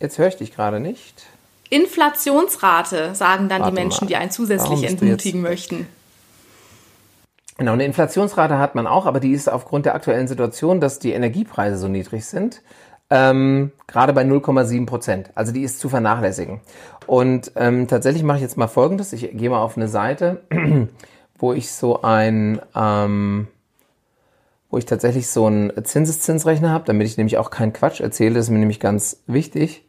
Jetzt höre ich dich gerade nicht. Inflationsrate, sagen dann Warte die Menschen, mal. die einen zusätzlich entmutigen möchten. Genau, eine Inflationsrate hat man auch, aber die ist aufgrund der aktuellen Situation, dass die Energiepreise so niedrig sind, ähm, gerade bei 0,7 Prozent. Also die ist zu vernachlässigen. Und ähm, tatsächlich mache ich jetzt mal Folgendes. Ich gehe mal auf eine Seite, wo ich so ein, ähm, wo ich tatsächlich so einen Zinseszinsrechner habe, damit ich nämlich auch keinen Quatsch erzähle. Das ist mir nämlich ganz wichtig.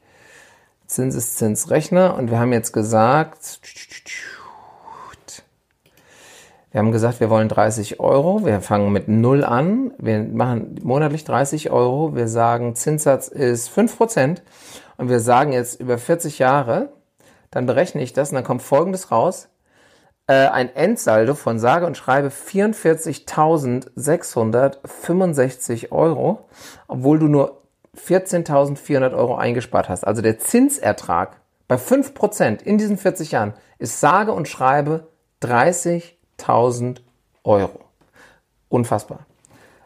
Zinseszinsrechner und wir haben jetzt gesagt, wir haben gesagt, wir wollen 30 Euro. Wir fangen mit 0 an. Wir machen monatlich 30 Euro. Wir sagen, Zinssatz ist 5%. Und wir sagen jetzt über 40 Jahre, dann berechne ich das und dann kommt Folgendes raus. Äh, ein Endsaldo von sage und schreibe 44.665 Euro, obwohl du nur 14.400 Euro eingespart hast, also der Zinsertrag bei 5% in diesen 40 Jahren ist sage und schreibe 30.000 Euro. Unfassbar.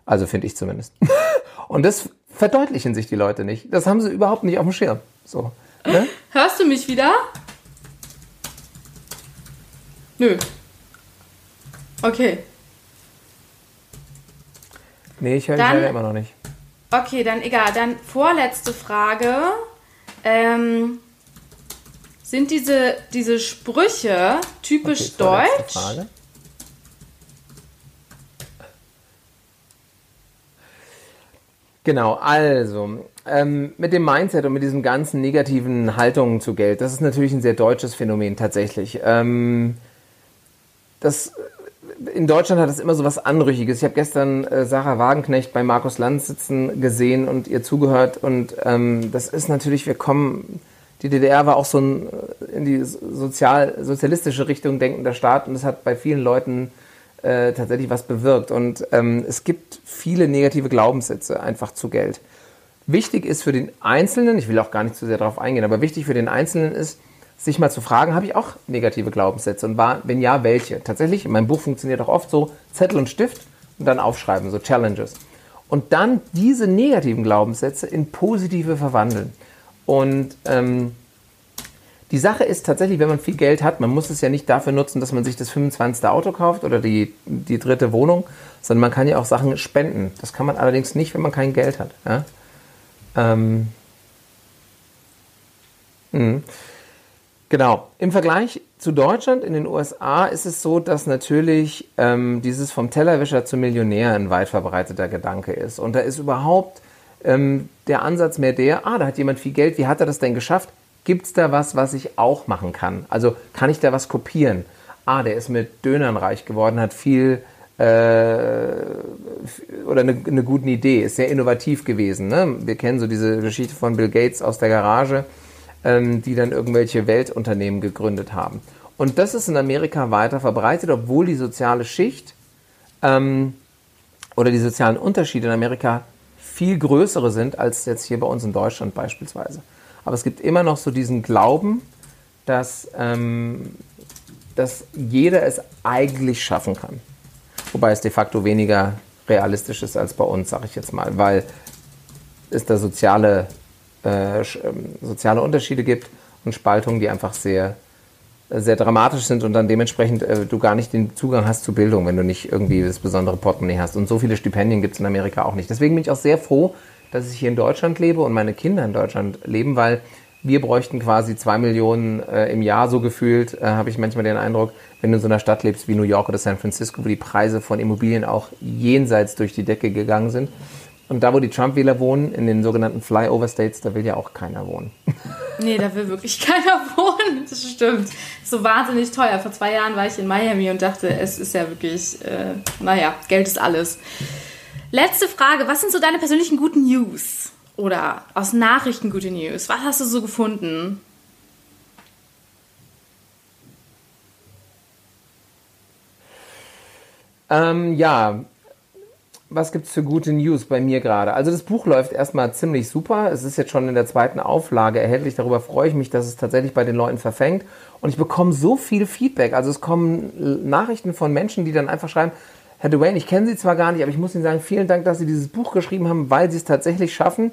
Also finde ich zumindest. Und das verdeutlichen sich die Leute nicht. Das haben sie überhaupt nicht auf dem Schirm. So, ne? Hörst du mich wieder? Nö. Okay. Nee, ich höre dich leider immer noch nicht. Okay, dann egal. Dann vorletzte Frage. Ähm, sind diese, diese Sprüche typisch okay, deutsch? Frage. Genau, also ähm, mit dem Mindset und mit diesen ganzen negativen Haltungen zu Geld, das ist natürlich ein sehr deutsches Phänomen tatsächlich. Ähm, das in Deutschland hat es immer so was Anrüchiges. Ich habe gestern äh, Sarah Wagenknecht bei Markus Lanz sitzen gesehen und ihr zugehört. Und ähm, das ist natürlich, wir kommen, die DDR war auch so ein äh, in die sozial, sozialistische Richtung denkender Staat und das hat bei vielen Leuten äh, tatsächlich was bewirkt. Und ähm, es gibt viele negative Glaubenssätze einfach zu Geld. Wichtig ist für den Einzelnen, ich will auch gar nicht zu sehr darauf eingehen, aber wichtig für den Einzelnen ist, sich mal zu fragen, habe ich auch negative Glaubenssätze und war, wenn ja, welche? Tatsächlich, in meinem Buch funktioniert auch oft so Zettel und Stift und dann aufschreiben, so Challenges. Und dann diese negativen Glaubenssätze in positive verwandeln. Und ähm, die Sache ist tatsächlich, wenn man viel Geld hat, man muss es ja nicht dafür nutzen, dass man sich das 25. Auto kauft oder die, die dritte Wohnung, sondern man kann ja auch Sachen spenden. Das kann man allerdings nicht, wenn man kein Geld hat. Ja? Ähm, mh. Genau. Im Vergleich zu Deutschland, in den USA ist es so, dass natürlich ähm, dieses vom Tellerwäscher zum Millionär ein weit verbreiteter Gedanke ist. Und da ist überhaupt ähm, der Ansatz mehr der, ah, da hat jemand viel Geld, wie hat er das denn geschafft? Gibt es da was, was ich auch machen kann? Also kann ich da was kopieren? Ah, der ist mit Dönern reich geworden, hat viel äh, oder eine, eine gute Idee, ist sehr innovativ gewesen. Ne? Wir kennen so diese Geschichte von Bill Gates aus der Garage ähm, die dann irgendwelche Weltunternehmen gegründet haben. Und das ist in Amerika weiter verbreitet, obwohl die soziale Schicht ähm, oder die sozialen Unterschiede in Amerika viel größere sind als jetzt hier bei uns in Deutschland beispielsweise. Aber es gibt immer noch so diesen Glauben, dass, ähm, dass jeder es eigentlich schaffen kann. Wobei es de facto weniger realistisch ist als bei uns, sage ich jetzt mal, weil es da soziale äh, ähm, soziale Unterschiede gibt und Spaltungen, die einfach sehr, sehr dramatisch sind und dann dementsprechend äh, du gar nicht den Zugang hast zu Bildung, wenn du nicht irgendwie das besondere Portemonnaie hast. Und so viele Stipendien gibt es in Amerika auch nicht. Deswegen bin ich auch sehr froh, dass ich hier in Deutschland lebe und meine Kinder in Deutschland leben, weil wir bräuchten quasi zwei Millionen äh, im Jahr so gefühlt, äh, habe ich manchmal den Eindruck, wenn du in so einer Stadt lebst wie New York oder San Francisco, wo die Preise von Immobilien auch jenseits durch die Decke gegangen sind. Und da, wo die Trump-Wähler wohnen, in den sogenannten Flyover-States, da will ja auch keiner wohnen. Nee, da will wirklich keiner wohnen. Das stimmt. So wahnsinnig teuer. Vor zwei Jahren war ich in Miami und dachte, es ist ja wirklich, äh, naja, Geld ist alles. Letzte Frage. Was sind so deine persönlichen guten News? Oder aus Nachrichten gute News? Was hast du so gefunden? Ähm, ja, was gibt es für gute News bei mir gerade? Also das Buch läuft erstmal ziemlich super. Es ist jetzt schon in der zweiten Auflage erhältlich. Darüber freue ich mich, dass es tatsächlich bei den Leuten verfängt. Und ich bekomme so viel Feedback. Also es kommen Nachrichten von Menschen, die dann einfach schreiben, Herr Duane, ich kenne Sie zwar gar nicht, aber ich muss Ihnen sagen, vielen Dank, dass Sie dieses Buch geschrieben haben, weil Sie es tatsächlich schaffen,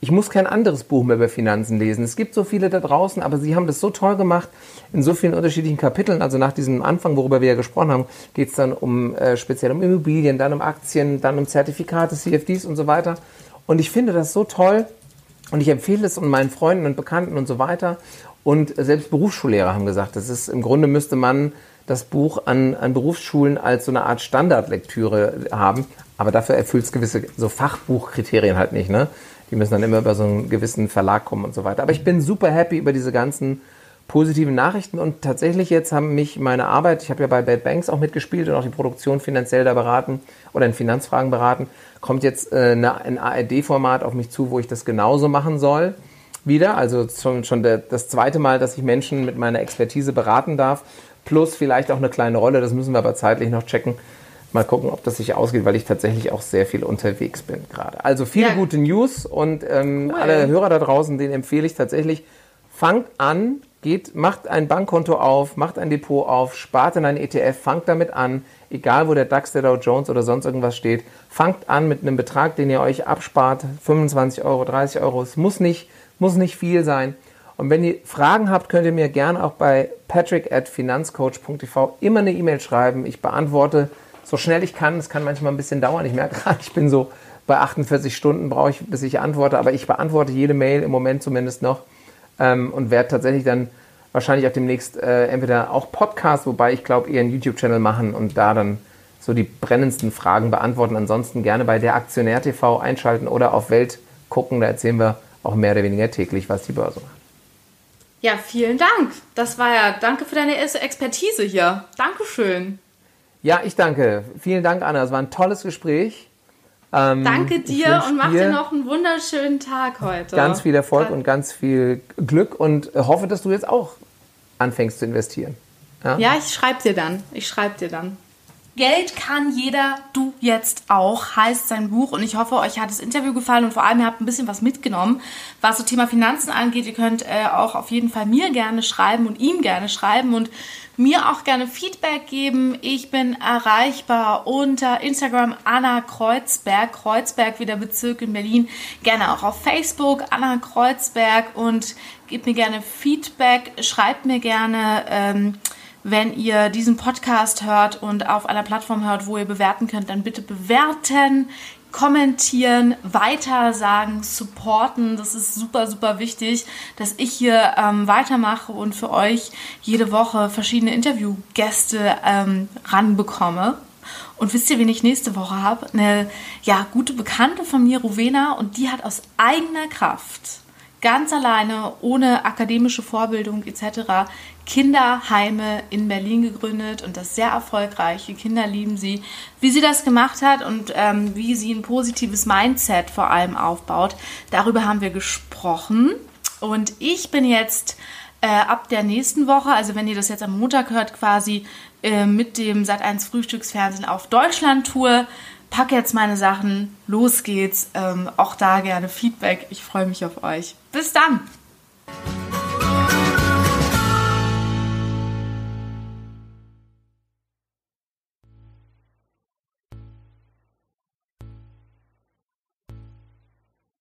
ich muss kein anderes Buch mehr über Finanzen lesen. Es gibt so viele da draußen, aber sie haben das so toll gemacht in so vielen unterschiedlichen Kapiteln. Also nach diesem Anfang, worüber wir ja gesprochen haben, geht es dann um äh, speziell um Immobilien, dann um Aktien, dann um Zertifikate, CFDs und so weiter. Und ich finde das so toll und ich empfehle es meinen Freunden und Bekannten und so weiter. Und selbst Berufsschullehrer haben gesagt, das ist im Grunde müsste man das Buch an, an Berufsschulen als so eine Art Standardlektüre haben. Aber dafür erfüllt es gewisse so Fachbuchkriterien halt nicht. Ne? Die müssen dann immer über so einen gewissen Verlag kommen und so weiter. Aber ich bin super happy über diese ganzen positiven Nachrichten und tatsächlich jetzt haben mich meine Arbeit, ich habe ja bei Bad Banks auch mitgespielt und auch die Produktion finanziell da beraten oder in Finanzfragen beraten, kommt jetzt äh, ein ARD-Format auf mich zu, wo ich das genauso machen soll. Wieder, also schon, schon der, das zweite Mal, dass ich Menschen mit meiner Expertise beraten darf, plus vielleicht auch eine kleine Rolle, das müssen wir aber zeitlich noch checken, Mal gucken, ob das sich ausgeht, weil ich tatsächlich auch sehr viel unterwegs bin gerade. Also viele ja. gute News und ähm, cool. alle Hörer da draußen, denen empfehle ich tatsächlich, fangt an, geht, macht ein Bankkonto auf, macht ein Depot auf, spart in ein ETF, fangt damit an, egal wo der DAX, der Dow Jones oder sonst irgendwas steht, fangt an mit einem Betrag, den ihr euch abspart, 25 Euro, 30 Euro, es muss nicht, muss nicht viel sein. Und wenn ihr Fragen habt, könnt ihr mir gerne auch bei patrick at finanzcoach.tv immer eine E-Mail schreiben. Ich beantworte so schnell ich kann. Es kann manchmal ein bisschen dauern. Ich merke gerade, ich bin so bei 48 Stunden brauche ich, bis ich antworte. Aber ich beantworte jede Mail im Moment zumindest noch ähm, und werde tatsächlich dann wahrscheinlich auch demnächst äh, entweder auch Podcast, wobei ich glaube eher einen YouTube-Channel machen und da dann so die brennendsten Fragen beantworten. Ansonsten gerne bei der Aktionär TV einschalten oder auf Welt gucken. Da erzählen wir auch mehr oder weniger täglich, was die Börse macht. Ja, vielen Dank. Das war ja, danke für deine Expertise hier. Dankeschön. Ja, ich danke. Vielen Dank, Anna. Es war ein tolles Gespräch. Ähm, danke dir und mach dir noch einen wunderschönen Tag heute. Ganz viel Erfolg und ganz viel Glück und hoffe, dass du jetzt auch anfängst zu investieren. Ja, ja ich schreibe dir dann. Ich schreibe dir dann. Geld kann jeder, du jetzt auch, heißt sein Buch. Und ich hoffe, euch hat das Interview gefallen und vor allem ihr habt ein bisschen was mitgenommen, was so Thema Finanzen angeht. Ihr könnt äh, auch auf jeden Fall mir gerne schreiben und ihm gerne schreiben und mir auch gerne Feedback geben. Ich bin erreichbar unter Instagram Anna Kreuzberg, Kreuzberg wie der Bezirk in Berlin. Gerne auch auf Facebook Anna Kreuzberg und gebt mir gerne Feedback, schreibt mir gerne. Ähm, wenn ihr diesen Podcast hört und auf einer Plattform hört, wo ihr bewerten könnt, dann bitte bewerten, kommentieren, weitersagen, supporten. Das ist super, super wichtig, dass ich hier ähm, weitermache und für euch jede Woche verschiedene Interviewgäste ähm, ranbekomme. Und wisst ihr, wen ich nächste Woche habe? Eine ja, gute Bekannte von mir, Rowena, und die hat aus eigener Kraft ganz alleine, ohne akademische Vorbildung etc. Kinderheime in Berlin gegründet und das sehr erfolgreich. Die Kinder lieben sie. Wie sie das gemacht hat und ähm, wie sie ein positives Mindset vor allem aufbaut, darüber haben wir gesprochen. Und ich bin jetzt äh, ab der nächsten Woche, also wenn ihr das jetzt am Montag hört, quasi äh, mit dem Sat1 Frühstücksfernsehen auf Deutschland-Tour pack jetzt meine Sachen, los geht's. Ähm, auch da gerne Feedback. Ich freue mich auf euch. Bis dann!